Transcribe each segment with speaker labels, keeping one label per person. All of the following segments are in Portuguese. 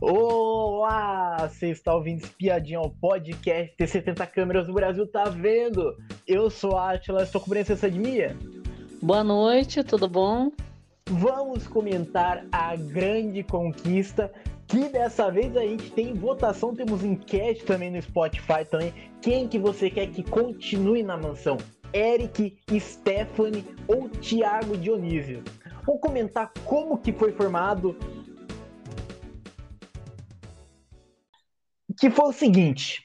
Speaker 1: Olá! Você está ouvindo Espiadinha ao podcast Ter 70 câmeras do Brasil tá vendo? Eu sou a Atila, estou cobrindo essa de Mia.
Speaker 2: Boa noite, tudo bom?
Speaker 1: Vamos comentar a grande conquista que dessa vez a gente tem votação, temos enquete também no Spotify também. Quem que você quer que continue na mansão? Eric, Stephanie ou Thiago Dionísio? Vou comentar como que foi formado que foi o seguinte: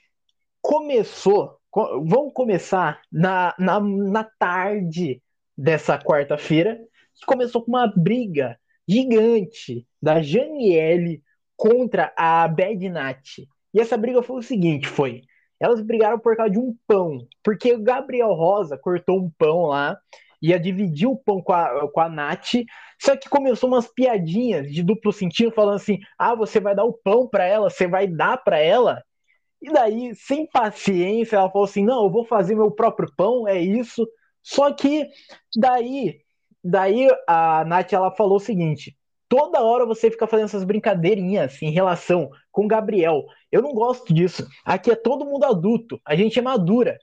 Speaker 1: começou, vamos começar na, na, na tarde dessa quarta-feira, que começou com uma briga gigante da Janiele contra a Bad Nat. E essa briga foi o seguinte: foi. Elas brigaram por causa de um pão, porque o Gabriel Rosa cortou um pão lá, ia dividir o pão com a, com a Nath, só que começou umas piadinhas de duplo sentido, falando assim: ah, você vai dar o pão para ela, você vai dar para ela. E daí, sem paciência, ela falou assim: não, eu vou fazer meu próprio pão, é isso. Só que daí, daí a Nath ela falou o seguinte: toda hora você fica fazendo essas brincadeirinhas em relação com o Gabriel. Eu não gosto disso. Aqui é todo mundo adulto, a gente é madura.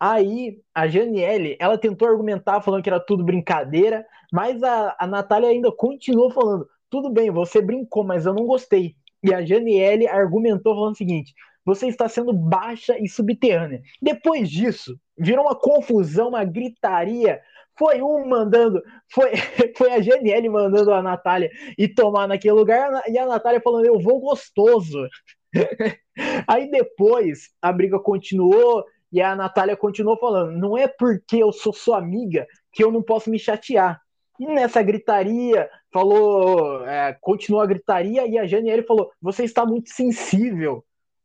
Speaker 1: Aí a Janiele, ela tentou argumentar falando que era tudo brincadeira, mas a, a Natália ainda continuou falando: tudo bem, você brincou, mas eu não gostei. E a Janiele argumentou falando o seguinte: você está sendo baixa e subterrânea. Depois disso, virou uma confusão, uma gritaria. Foi um mandando, foi, foi a Janiele mandando a Natália ir tomar naquele lugar, e a Natália falando: eu vou gostoso. Aí depois a briga continuou e a Natália continuou falando: não é porque eu sou sua amiga que eu não posso me chatear. E nessa gritaria, falou, é, continuou a gritaria, e a Janiele falou: você está muito sensível.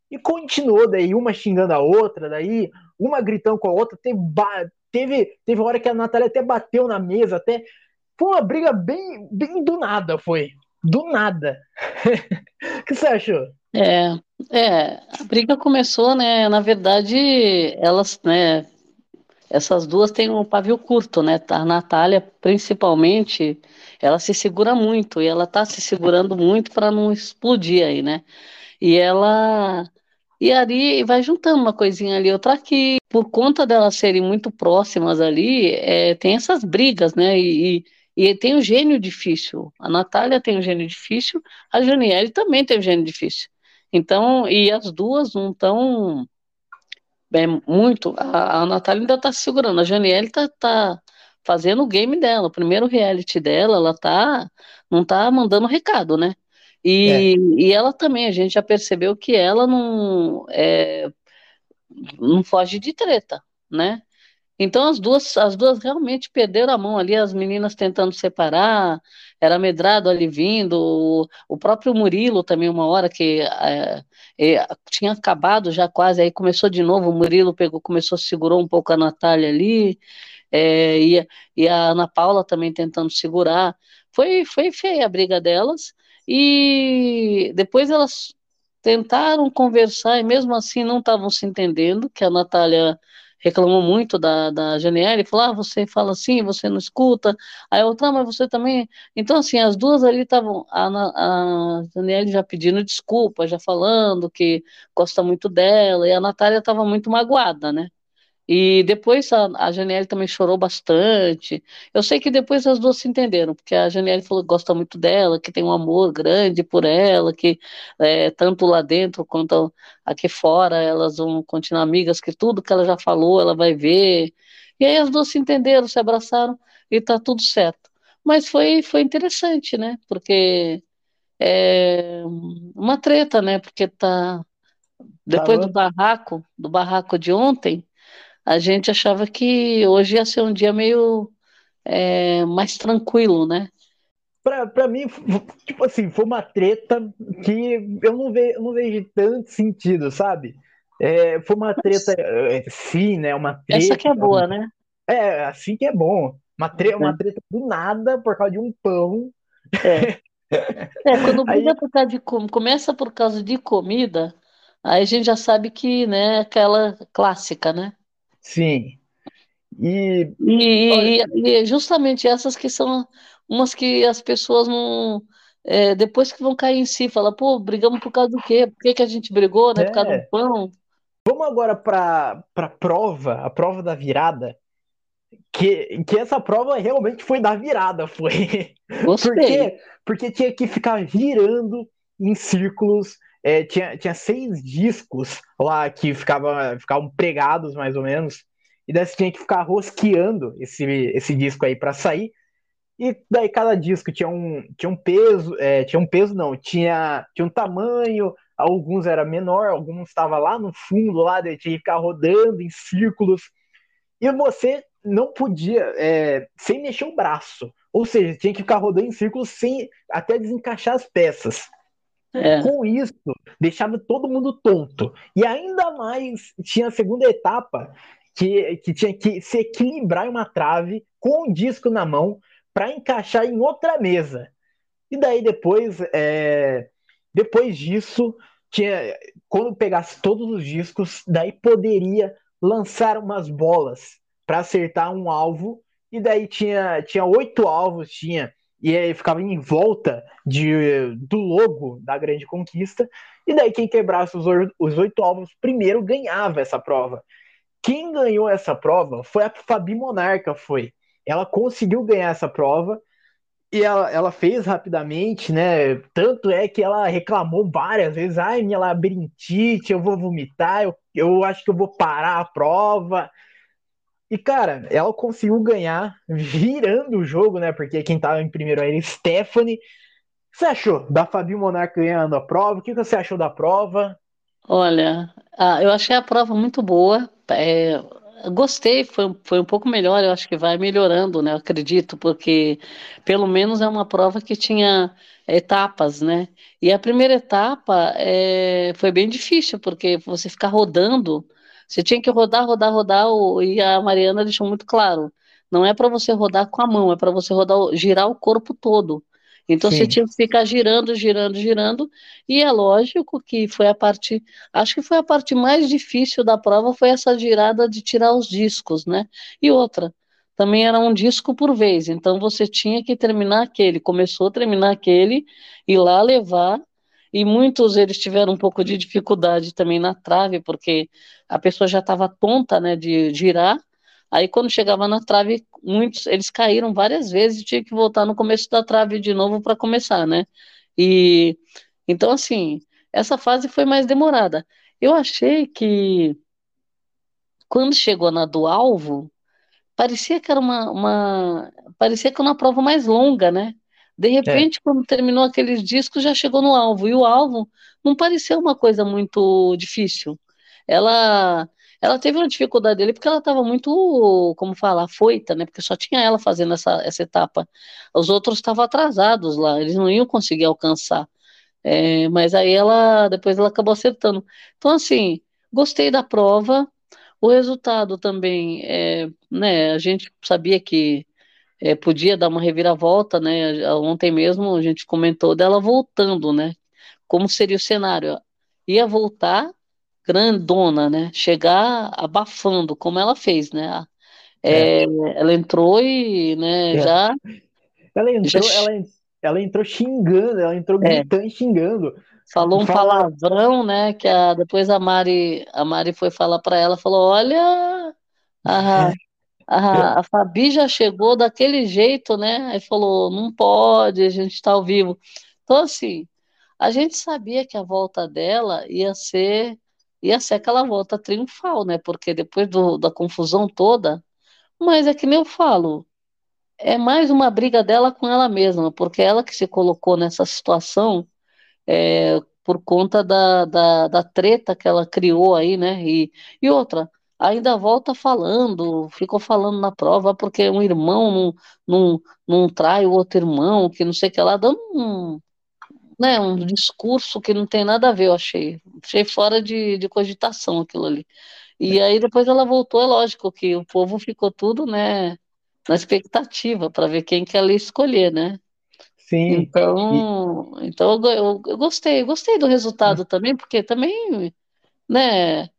Speaker 1: E continuou, daí uma xingando a outra, daí uma gritando com a outra. Teve, teve, teve hora que a Natália até bateu na mesa, até. Foi uma briga bem, bem do nada, foi. Do nada. O que você achou?
Speaker 2: É, é, a briga começou, né? Na verdade, elas, né? Essas duas têm um pavio curto, né? A Natália, principalmente, ela se segura muito e ela tá se segurando muito para não explodir aí, né? E ela e ali vai juntando uma coisinha ali, outra aqui. Por conta delas serem muito próximas ali, é, tem essas brigas, né? E, e, e, tem o gênio difícil. A Natália tem o gênio difícil, a Janiele também tem o gênio difícil. Então, e as duas não estão é, muito. A, a Natália ainda está se segurando, a Janiele está tá fazendo o game dela, o primeiro reality dela, ela tá, não está mandando recado, né? E, é. e ela também, a gente já percebeu que ela não, é, não foge de treta, né? Então as duas, as duas realmente perderam a mão ali, as meninas tentando separar, era medrado ali vindo, o, o próprio Murilo também, uma hora que é, é, tinha acabado já quase, aí começou de novo, o Murilo pegou, começou, segurou um pouco a Natália ali, é, e, e a Ana Paula também tentando segurar. Foi, foi feia a briga delas, e depois elas tentaram conversar, e mesmo assim não estavam se entendendo, que a Natália reclamou muito da, da Janiele, falou, ah, você fala assim, você não escuta, aí outra, ah, mas você também, então assim, as duas ali estavam, a, a Janiele já pedindo desculpa, já falando que gosta muito dela, e a Natália estava muito magoada, né, e depois a, a Janiele também chorou bastante. Eu sei que depois as duas se entenderam, porque a Janiele falou que gosta muito dela, que tem um amor grande por ela, que é, tanto lá dentro quanto aqui fora elas vão continuar amigas, que tudo que ela já falou ela vai ver. E aí as duas se entenderam, se abraçaram e tá tudo certo. Mas foi, foi interessante, né? Porque é uma treta, né? Porque tá depois do barraco, do barraco de ontem, a gente achava que hoje ia ser um dia meio é, mais tranquilo, né?
Speaker 1: Pra mim, tipo assim, foi uma treta que eu não, ve, eu não vejo tanto sentido, sabe? É, foi uma treta, é, sim, né? Uma treta.
Speaker 2: Essa que é boa, né?
Speaker 1: É, assim que é bom. Uma, tre uma treta do nada por causa de um pão.
Speaker 2: É. É, quando briga aí... por causa de começa por causa de comida, aí a gente já sabe que, né, aquela clássica, né?
Speaker 1: Sim.
Speaker 2: E, e, e, justamente essas que são umas que as pessoas não, é, depois que vão cair em si, fala, pô, brigamos por causa do quê? Por que, que a gente brigou, né? Por causa
Speaker 1: É.
Speaker 2: do pão.
Speaker 1: Vamos agora para a prova, a prova da virada. Que, que essa prova realmente foi da virada, foi.
Speaker 2: Gostei.
Speaker 1: quê? Porque tinha que ficar girando em círculos. É, tinha, tinha seis discos lá que ficava, ficavam pregados, mais ou menos. E daí você tinha que ficar rosqueando esse, esse disco aí para sair. E daí cada disco tinha um, tinha um peso, é, tinha um peso não, tinha, tinha um tamanho, alguns era menor, alguns estava lá no fundo, lá, daí tinha que ficar rodando em círculos. E você não podia, é, sem mexer o braço. Ou seja, tinha que ficar rodando em círculos sem até desencaixar as peças.
Speaker 2: É.
Speaker 1: Com isso, deixava todo mundo tonto. E ainda mais tinha a segunda etapa, que, que tinha que se equilibrar em uma trave com o disco na mão para encaixar em outra mesa. E daí depois, é, depois disso, tinha, quando pegasse todos os discos, daí poderia lançar umas bolas para acertar um alvo. E daí tinha, tinha oito alvos, tinha e aí ficava em volta de, do logo da Grande Conquista. E daí quem quebrasse os, os oito alvos primeiro ganhava essa prova. Quem ganhou essa prova foi a Fabi Monarca, foi. Ela conseguiu ganhar essa prova e ela, ela fez rapidamente, né? Tanto é que ela reclamou várias vezes: ai, minha labirintite, eu vou vomitar, eu, eu acho que eu vou parar a prova. E, cara, ela conseguiu ganhar virando o jogo, né? Porque quem tava em primeiro era Stephanie. Você achou da Fabi Monarca ganhando a prova? O que você achou da prova?
Speaker 2: Olha, ah, eu achei a prova muito boa. É, gostei, foi, foi um pouco melhor. Eu acho que vai melhorando, né? Eu acredito, porque pelo menos é uma prova que tinha etapas, né? E a primeira etapa é, foi bem difícil, porque você ficar rodando. Você tinha que rodar, rodar, rodar, e a Mariana deixou muito claro. Não é para você rodar com a mão, é para você rodar, girar o corpo todo. Então Sim. você tinha que ficar girando, girando, girando, e é lógico que foi a parte, acho que foi a parte mais difícil da prova, foi essa girada de tirar os discos, né? E outra, também era um disco por vez, então você tinha que terminar aquele, começou a terminar aquele, ir lá levar, e muitos eles tiveram um pouco de dificuldade também na trave, porque a pessoa já estava tonta, né, de girar, aí quando chegava na trave, muitos, eles caíram várias vezes e tinha que voltar no começo da trave de novo para começar, né, e, então assim, essa fase foi mais demorada. Eu achei que, quando chegou na do alvo, parecia que era uma, uma parecia que era uma prova mais longa, né, de repente, é. quando terminou aqueles discos, já chegou no alvo. E o alvo não pareceu uma coisa muito difícil. Ela, ela teve uma dificuldade dele porque ela estava muito, como falar, foita, né? Porque só tinha ela fazendo essa, essa etapa. Os outros estavam atrasados lá, eles não iam conseguir alcançar. É, mas aí ela, depois ela acabou acertando. Então, assim, gostei da prova. O resultado também, é, né? A gente sabia que é, podia dar uma reviravolta, né? Ontem mesmo a gente comentou dela voltando, né? Como seria o cenário? Ia voltar grandona, né? Chegar abafando, como ela fez, né? É, é. Ela entrou e, né,
Speaker 1: É.
Speaker 2: já.
Speaker 1: Ela entrou,
Speaker 2: já
Speaker 1: ela, ela entrou xingando, ela entrou
Speaker 2: É.
Speaker 1: gritando e xingando.
Speaker 2: falou um
Speaker 1: Fala-
Speaker 2: palavrão, né? Que a, depois a Mari, a Mari foi falar para ela, falou: Olha, a, a, a Fabi já chegou daquele jeito, né? Aí falou: Não pode, a gente está ao vivo. Então, assim, a gente sabia que a volta dela ia ser ia ser aquela volta triunfal, né? Porque depois do, da confusão toda, mas é que nem eu falo, é mais uma briga dela com ela mesma, porque ela que se colocou nessa situação é, por conta da, da, da treta que ela criou aí, né? E, e outra, ainda volta falando, ficou falando na prova porque um irmão não, não, não trai o outro irmão, que não sei o que lá, dando um, né, um discurso que não tem nada a ver, eu achei. Achei fora de, de cogitação aquilo ali. E aí depois ela voltou, é lógico que o povo ficou tudo, né, na expectativa para ver quem que ela ia escolher, né?
Speaker 1: Sim.
Speaker 2: Então, então eu, eu, eu gostei, gostei do resultado também, porque também, né,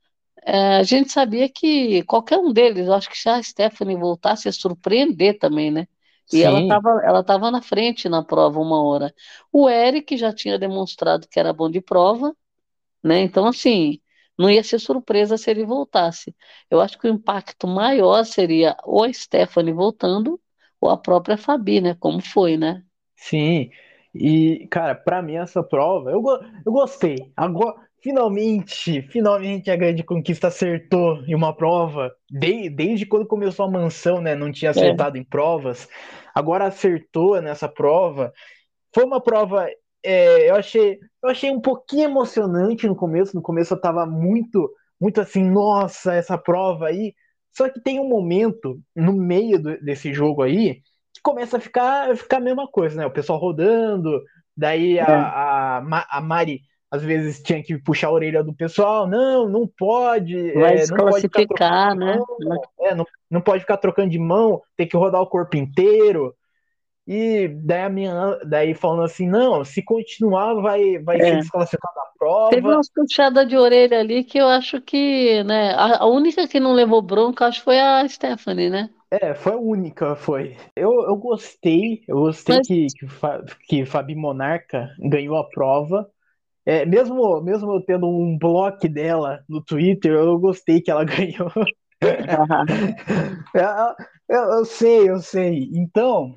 Speaker 2: é, a gente sabia que qualquer um deles, acho que se a Stephanie voltasse, ia surpreender também, né? E ela estava ela tava na frente na prova uma hora. O Eric já tinha demonstrado que era bom de prova, né? Então, assim, não ia ser surpresa se ele voltasse. Eu acho que o impacto maior seria ou a Stephanie voltando ou a própria Fabi, né? Como foi, né?
Speaker 1: Sim. E, cara, para mim essa prova, eu, eu gostei. Agora, finalmente, finalmente a grande conquista acertou em uma prova. De, desde quando começou a mansão, né? Não tinha é. acertado é. em provas. Agora acertou nessa prova. Foi uma prova é, eu achei eu achei um pouquinho emocionante no começo. No começo eu tava muito, muito assim, nossa, essa prova aí. Só que tem um momento no meio do, desse jogo aí que começa a ficar, ficar a mesma coisa, né? O pessoal rodando, daí a, é. a, a Mari às vezes tinha que puxar a orelha do pessoal, não, não pode.
Speaker 2: Vai é, não pode ficar né?
Speaker 1: Mão, é, não, não pode ficar trocando de mão, tem que rodar o corpo inteiro. E daí a minha, daí falando assim, não, se continuar vai, vai é. ser desclassificado da prova.
Speaker 2: Teve umas puxadas de orelha ali que eu acho que, né, a, a, única que não levou bronca, acho foi a Stephanie, né?
Speaker 1: É, foi a única, foi. Eu, eu gostei, eu gostei Mas... que, que, que Fabi Monarca ganhou a prova. É, mesmo, mesmo eu tendo um bloco dela no Twitter, eu gostei que ela ganhou. eu, eu, eu sei, eu sei. Então,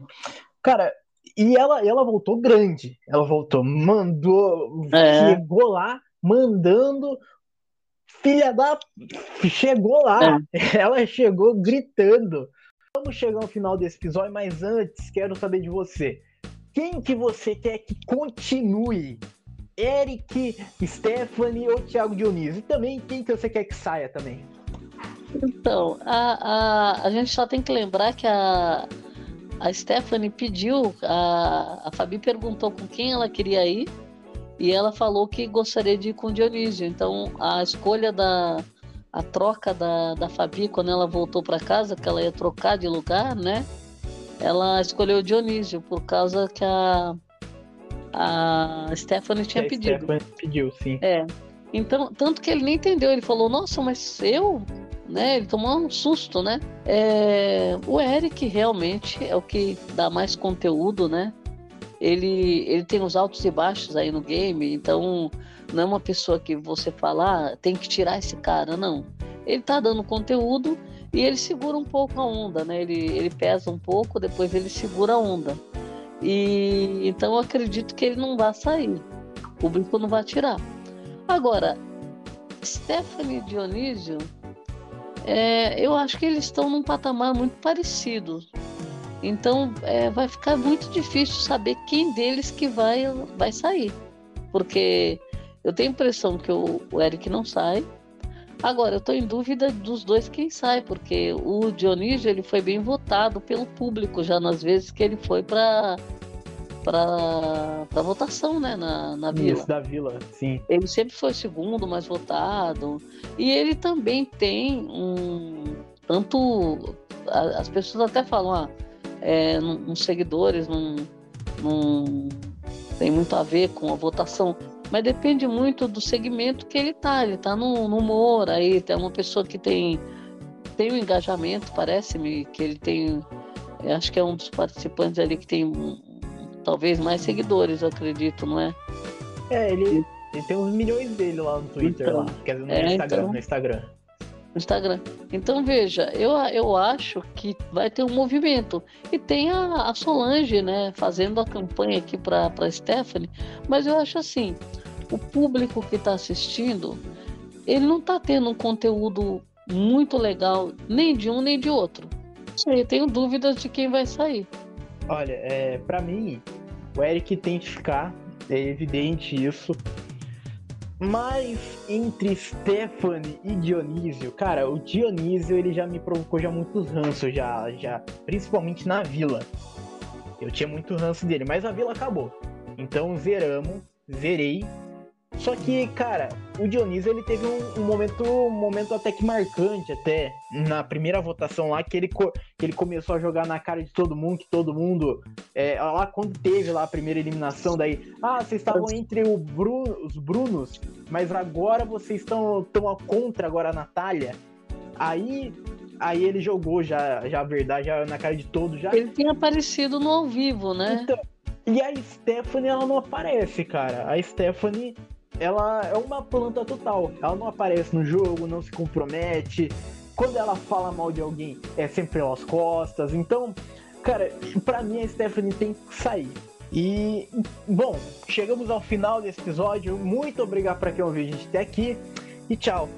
Speaker 1: Cara, e ela, ela voltou grande. Ela voltou, mandou, é. chegou lá, mandando. Filha da. Chegou lá. É. Ela chegou gritando. Vamos chegar ao final desse episódio, mas antes quero saber de você. Quem que você quer que continue? Eric, Stephanie ou Thiago Dionísio? E também quem que você quer que saia também?
Speaker 2: Então, a, a, a gente só tem que lembrar que a, a Stephanie pediu, a, a Fabi perguntou com quem ela queria ir e ela falou que gostaria de ir com o Dionísio. Então a escolha da a troca da, da Fabi quando ela voltou para casa, que ela ia trocar de lugar, né? Ela escolheu o Dionísio por causa que a a Stephanie tinha a pedido.
Speaker 1: Stephanie pediu, sim.
Speaker 2: É. Então, tanto que ele nem entendeu, ele falou: "Nossa, mas eu né? Ele tomou um susto, né? É, o Eric realmente é o que dá mais conteúdo, né? Ele, ele tem os altos e baixos aí no game, então não é uma pessoa que você fala, ah, tem que tirar esse cara, não. Ele tá dando conteúdo e ele segura um pouco a onda, né? Ele, ele pesa um pouco, depois ele segura a onda. E então eu acredito que ele não vai sair. O público não vai tirar. Agora, Stephanie Dionísio é, eu acho que eles estão num patamar muito parecido. Então é, vai ficar muito difícil saber quem deles que vai, vai sair. Porque eu tenho a impressão que o, o Eric não sai. Agora, eu estou em dúvida dos dois quem sai, porque o Dionísio ele foi bem votado pelo público já nas vezes que ele foi para para votação, né, na, na vila.
Speaker 1: Isso, da vila, sim.
Speaker 2: Ele sempre foi o segundo mais votado. E ele também tem um. Tanto. As pessoas até falam, ah, é, nos seguidores não, não tem muito a ver com a votação. Mas depende muito do segmento que ele tá. Ele tá no, no humor, aí tem uma pessoa que tem, tem um engajamento, parece-me, que ele tem. Acho que é um dos participantes ali que tem talvez mais seguidores, eu acredito, não é?
Speaker 1: É, ele, ele tem uns milhões dele lá no Twitter, então, lá. Quer dizer, no é, Instagram, então, no Instagram.
Speaker 2: No Instagram. Então veja, eu, eu acho que vai ter um movimento. E tem a, a Solange, né, fazendo a campanha aqui para a Stephanie, mas eu acho assim, o público que está assistindo, ele não está tendo um conteúdo muito legal, nem de um nem de outro. Eu tenho dúvidas de quem vai sair.
Speaker 1: Olha, é, para mim, o Eric tem que ficar, é evidente isso. Mas entre Stephanie e Dionísio, cara, o Dionísio ele já me provocou já muitos ranços, já, já, principalmente na vila. Eu tinha muito ranço dele, mas a vila acabou. Então zeramos, zerei só que, cara, o Dionísio ele teve um, um, momento, um momento até que marcante, até na primeira votação lá, que ele, que ele começou a jogar na cara de todo mundo, que todo mundo. É, lá quando teve lá a primeira eliminação, daí, ah, vocês estavam entre Bruno, os Brunos, mas agora vocês estão tão contra agora a Natália. Aí aí ele jogou já, já a verdade já na cara de todos. Já.
Speaker 2: Ele tem aparecido no ao vivo, né?
Speaker 1: Então, e a Stephanie, ela não aparece, cara. A Stephanie, ela é uma planta total. Ela não aparece no jogo, não se compromete. Quando ela fala mal de alguém, é sempre pelas costas. Então, cara, pra mim a Stephanie tem que sair. E, bom, chegamos ao final desse episódio. Muito obrigado para quem ouviu a gente até aqui. E tchau.